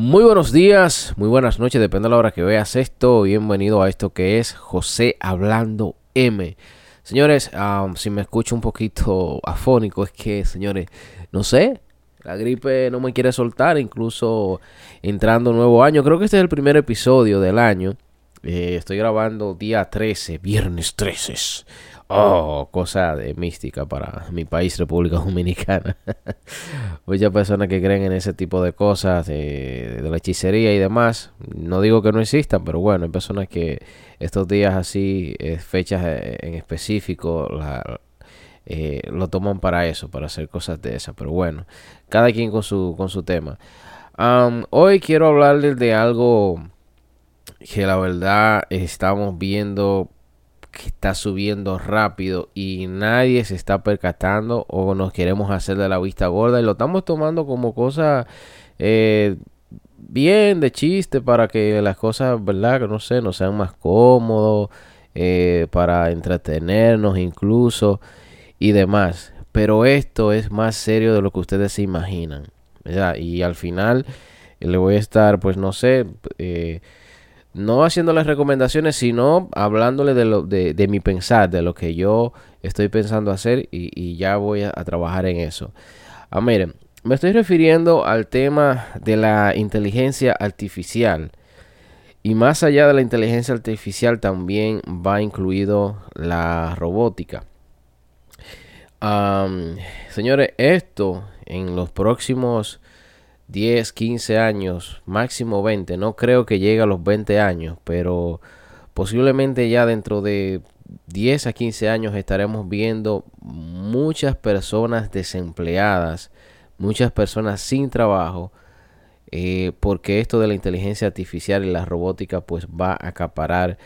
Muy buenos días, muy buenas noches, depende de la hora que veas esto. Bienvenido a esto que es José Hablando M. Señores, si me escucho un poquito afónico, es que, señores, no sé, la gripe no me quiere soltar, incluso entrando nuevo año. Creo que este es el primer episodio del año. Eh, estoy grabando día 13, viernes 13. Oh, cosa de mística para mi país, República Dominicana. Muchas personas que creen en ese tipo de cosas, de, la hechicería y demás. No digo que no existan, pero bueno, hay personas que estos días así, eh, fechas eh, en específico, lo toman para eso, para hacer cosas de esas. Pero bueno, cada quien con su, con su tema. hoy quiero hablarles de algo que la verdad estamos viendo que está subiendo rápido y nadie se está percatando o nos queremos hacer de la vista gorda y lo estamos tomando como cosa eh, bien de chiste para que las cosas, ¿verdad? Que no sé, nos sean más cómodos, eh, para entretenernos incluso y demás. Pero esto es más serio de lo que ustedes se imaginan. Y al final le voy a estar, pues no sé, eh, no haciéndole recomendaciones, sino hablándole de, lo, de, mi pensar, de lo que yo estoy pensando hacer y, ya voy a, trabajar en eso. Ah, miren, me estoy refiriendo al tema de la inteligencia artificial. Y más allá de la inteligencia artificial también va incluido la robótica. señores, esto en los próximos 10, 15 años, máximo 20, no creo que llegue a los 20 años, pero posiblemente ya dentro de 10 a 15 años estaremos viendo muchas personas desempleadas, muchas personas sin trabajo, eh, porque esto de la inteligencia artificial y la robótica pues va a acaparar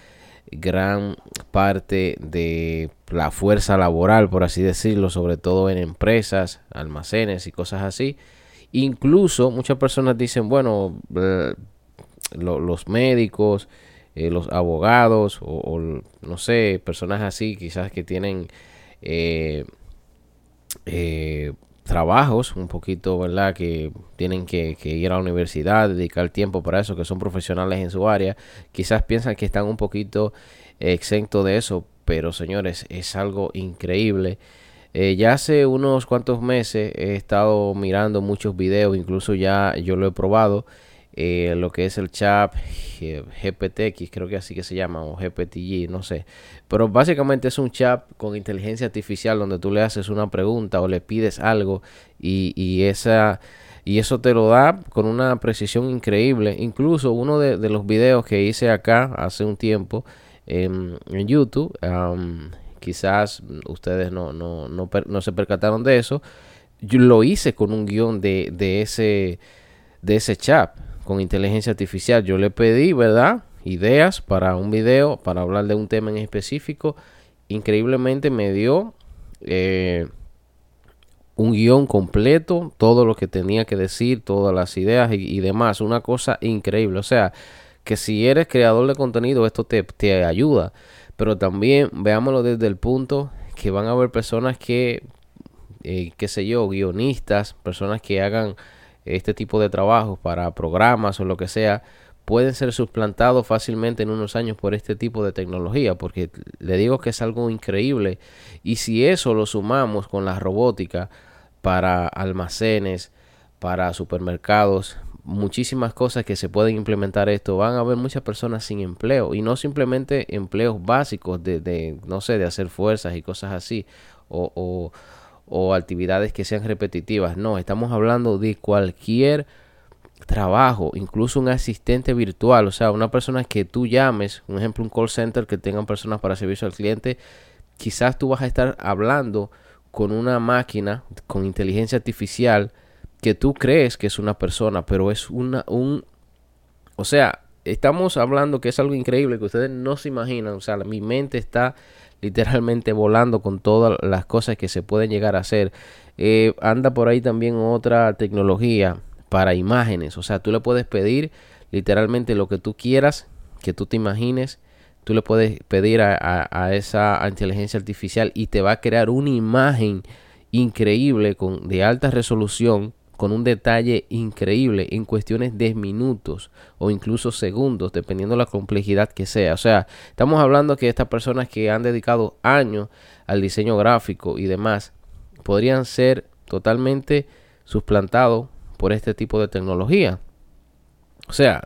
gran parte de la fuerza laboral, por así decirlo, sobre todo en empresas, almacenes y cosas así. Incluso muchas personas dicen, bueno, eh, los médicos, eh, los abogados o, no sé, personas así quizás que tienen eh, trabajos un poquito, ¿verdad? Que tienen que, que, ir a la universidad, dedicar tiempo para eso, que son profesionales en su área, quizás piensan que están un poquito exentos de eso, pero señores, es algo increíble eh, ya hace unos cuantos meses he estado mirando muchos videos, incluso ya yo lo he probado, eh, lo que es el chat GPTX, creo que así que se llama, o GPTG, no sé. Pero básicamente es un chat con inteligencia artificial donde tú le haces una pregunta o le pides algo y, esa, y eso te lo da con una precisión increíble. Incluso uno de, los videos que hice acá hace un tiempo en, YouTube, quizás ustedes no, no, no, no, se percataron de eso. Yo lo hice con un guion de, de, ese, de ese chat con inteligencia artificial. Yo le pedí, ¿verdad? Ideas para un video, para hablar de un tema en específico. Increíblemente me dio eh, un guion completo, todo lo que tenía que decir, todas las ideas y, demás. Una cosa increíble. O sea, que si eres creador de contenido, esto te, te ayuda. Pero también veámoslo desde el punto que van a haber personas que, eh, qué sé yo, guionistas, personas que hagan este tipo de trabajos para programas o lo que sea, pueden ser suplantados fácilmente en unos años por este tipo de tecnología, porque le digo que es algo increíble. Y si eso lo sumamos con la robótica para almacenes, para supermercados, muchísimas cosas que se pueden implementar esto. Van a haber muchas personas sin empleo y no simplemente empleos básicos de, de no sé, de hacer fuerzas y cosas así o, o, o actividades que sean repetitivas. No, estamos hablando de cualquier trabajo, incluso un asistente virtual, o sea, una persona que tú llames, un ejemplo, un call center que tengan personas para servicio al cliente, quizás tú vas a estar hablando con una máquina con inteligencia artificial que tú crees que es una persona, pero es una, un, o sea, estamos hablando que es algo increíble que ustedes no se imaginan, o sea, mi mente está literalmente volando con todas las cosas que se pueden llegar a hacer. Eh, anda por ahí también otra tecnología para imágenes, o sea, tú le puedes pedir literalmente lo que tú quieras, que tú te imagines, tú le puedes pedir a, a esa inteligencia artificial y te va a crear una imagen increíble con de alta resolución con un detalle increíble en cuestiones de minutos o incluso segundos, dependiendo de la complejidad que sea. O sea, estamos hablando que estas personas que han dedicado años al diseño gráfico y demás podrían ser totalmente suplantados por este tipo de tecnología. O sea,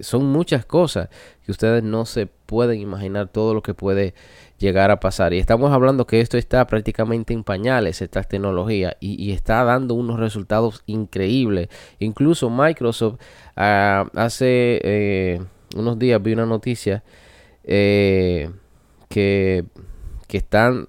son muchas cosas que ustedes no se pueden imaginar todo lo que puede llegar a pasar. Y estamos hablando que esto está prácticamente en pañales, esta tecnología, y, está dando unos resultados increíbles. Incluso Microsoft ah, hace eh, unos días vi una noticia eh, que, que están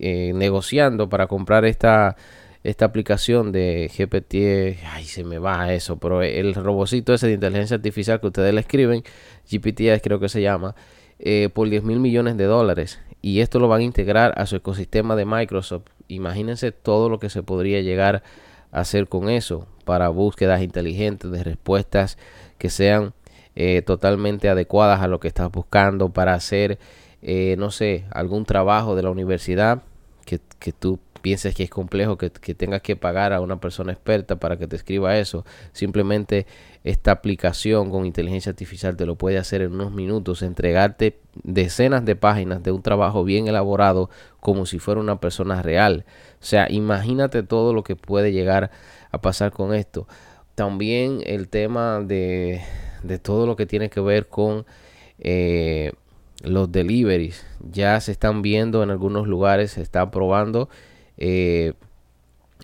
eh, negociando para comprar esta esta aplicación de GPT, ay, se me va eso, pero el robocito ese de inteligencia artificial que ustedes le escriben, GPT creo que se llama, eh, por 10 mil millones de dólares. Y esto lo van a integrar a su ecosistema de Microsoft. Imagínense todo lo que se podría llegar a hacer con eso para búsquedas inteligentes de respuestas que sean eh, totalmente adecuadas a lo que estás buscando para hacer, eh, no sé, algún trabajo de la universidad que, que tú pienses que es complejo que, tengas que pagar a una persona experta para que te escriba eso. Simplemente esta aplicación con inteligencia artificial te lo puede hacer en unos minutos, entregarte decenas de páginas de un trabajo bien elaborado como si fuera una persona real. O sea, imagínate todo lo que puede llegar a pasar con esto. También el tema de, de todo lo que tiene que ver con... Eh, los deliveries ya se están viendo en algunos lugares, se están probando eh,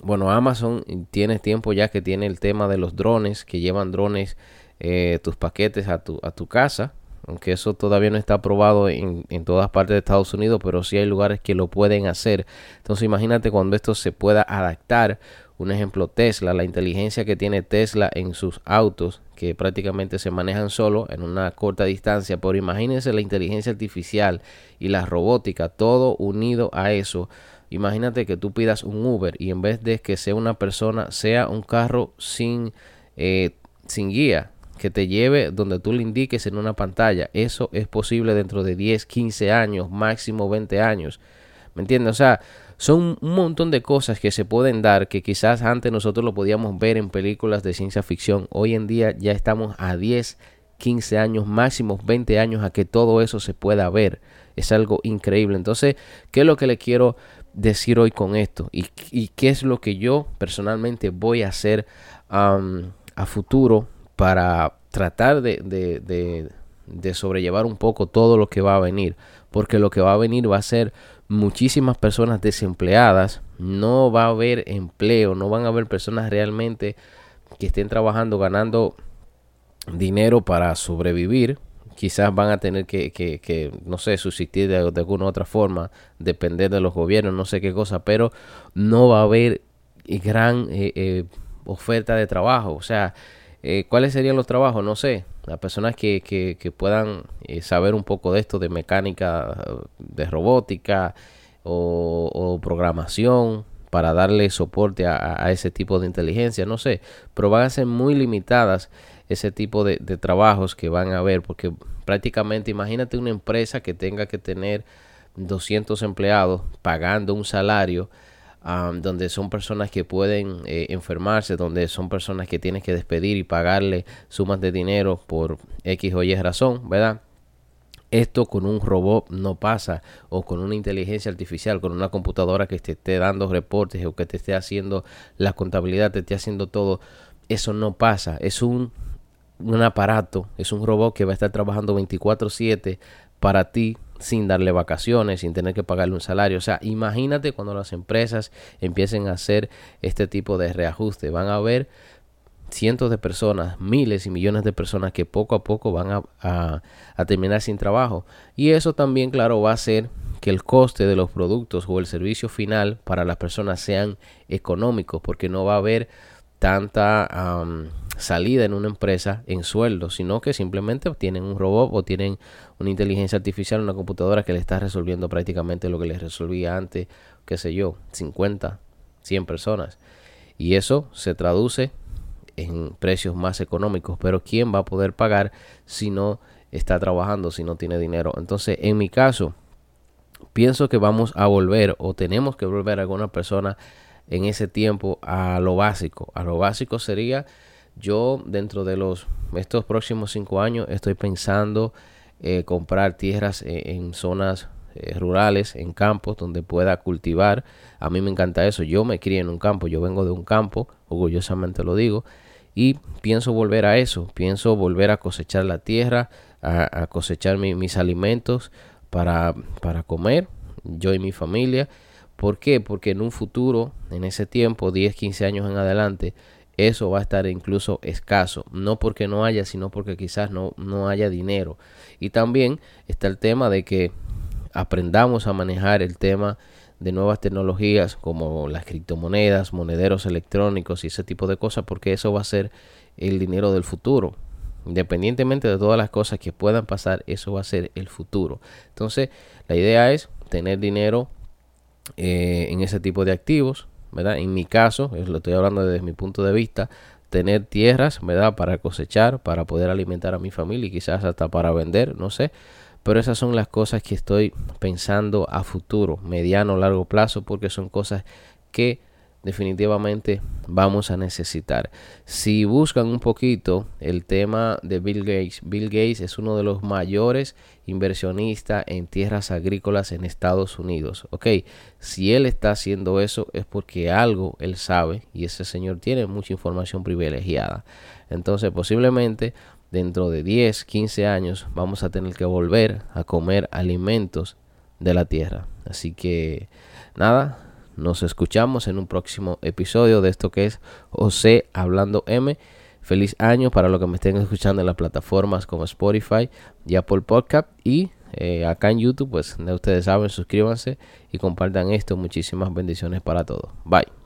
bueno, Amazon tiene tiempo ya que tiene el tema de los drones, que llevan drones, eh, tus paquetes a tu, a tu casa. Aunque eso todavía no está aprobado en, en, todas partes de Estados Unidos, pero sí hay lugares que lo pueden hacer. Entonces imagínate cuando esto se pueda adaptar. Un ejemplo, Tesla, la inteligencia que tiene Tesla en sus autos, que prácticamente se manejan solo en una corta distancia. Pero imagínense la inteligencia artificial y la robótica, todo unido a eso Imagínate que tú pidas un Uber y en vez de que sea una persona, sea un carro sin, eh, sin guía, que te lleve donde tú le indiques en una pantalla. Eso es posible dentro de 10, 15 años, máximo 20 años. ¿Me entiendes? O sea, son un montón de cosas que se pueden dar que quizás antes nosotros lo podíamos ver en películas de ciencia ficción. Hoy en día ya estamos a 10, 15 años, máximo 20 años a que todo eso se pueda ver. Es algo increíble. Entonces, ¿qué es lo que le quiero decir hoy con esto y, qué es lo que yo personalmente voy a hacer a futuro para tratar de, de, sobrellevar un poco todo lo que va a venir porque lo que va a venir va a ser muchísimas personas desempleadas. No va a haber empleo no van a haber personas realmente que estén trabajando ganando dinero para sobrevivir quizás van a tener que, que, no sé, subsistir de, alguna otra forma, depender de los gobiernos, no sé qué cosa, pero no va a haber gran eh, eh, oferta de trabajo. O sea, eh, ¿cuáles serían los trabajos? No sé. Las personas que, que, que puedan saber un poco de esto, de mecánica, de robótica o, programación, para darle soporte a, a, ese tipo de inteligencia, no sé, pero van a ser muy limitadas ese tipo de, trabajos que van a haber, porque prácticamente imagínate una empresa que tenga que tener 200 empleados pagando un salario donde son personas que pueden eh, enfermarse, donde son personas que tienes que despedir y pagarle sumas de dinero por X o Y razón, ¿verdad? Esto con un robot no pasa o con una inteligencia artificial, con una computadora que te esté dando reportes o que te esté haciendo la contabilidad, te esté haciendo todo. Eso no pasa. Es un un aparato, es un robot que va a estar trabajando 24/7 para ti sin darle vacaciones, sin tener que pagarle un salario. O sea, imagínate cuando las empresas empiecen a hacer este tipo de reajuste. Van a haber cientos de personas, miles y millones de personas que poco a poco van a, a terminar sin trabajo. Y eso también, claro, va a hacer que el coste de los productos o el servicio final para las personas sean económicos, porque no va a haber tanta salida en una empresa en sueldo, sino que simplemente tienen un robot o tienen una inteligencia artificial, una computadora que le está resolviendo prácticamente lo que les resolvía antes, qué sé yo, 50, 100 personas. Y eso se traduce en precios más económicos, pero ¿quién va a poder pagar si no está trabajando, si no tiene dinero? Entonces, en mi caso, pienso que vamos a volver o tenemos que volver a alguna persona en ese tiempo a lo básico. A lo básico sería yo dentro de los estos próximos cinco años estoy pensando eh, comprar tierras en, zonas eh, rurales, en campos donde pueda cultivar. A mí me encanta eso. Yo me crié en un campo, yo vengo de un campo, orgullosamente lo digo, y pienso volver a eso. Pienso volver a cosechar la tierra, a, cosechar mis alimentos para, para comer, yo y mi familia. ¿Por qué? Porque en un futuro, en ese tiempo, 10, 15 años en adelante, eso va a estar incluso escaso. No porque no haya, sino porque quizás no, no haya dinero. Y también está el tema de que aprendamos a manejar el tema de nuevas tecnologías como las criptomonedas, monederos electrónicos y ese tipo de cosas, porque eso va a ser el dinero del futuro. Independientemente de todas las cosas que puedan pasar, eso va a ser el futuro. Entonces, la idea es tener dinero eh, en ese tipo de activos, ¿verdad? En mi caso, lo estoy hablando desde mi punto de vista, tener tierras, ¿verdad? Para cosechar, para poder alimentar a mi familia y quizás hasta para vender, no sé. Pero esas son las cosas que estoy pensando a futuro, mediano, largo plazo, porque son cosas que definitivamente vamos a necesitar. Si buscan un poquito el tema de Bill Gates, Bill Gates es uno de los mayores inversionistas en tierras agrícolas en Estados Unidos. Ok, si él está haciendo eso es porque algo él sabe y ese señor tiene mucha información privilegiada. Entonces posiblemente dentro de 10, 15 años vamos a tener que volver a comer alimentos de la tierra. Así que nada, nos escuchamos en un próximo episodio de esto que es José Hablando M. Feliz año para los que me estén escuchando en las plataformas como Spotify y Apple Podcast. Y eh, acá en YouTube, pues ustedes saben, suscríbanse y compartan esto. Muchísimas bendiciones para todos. Bye.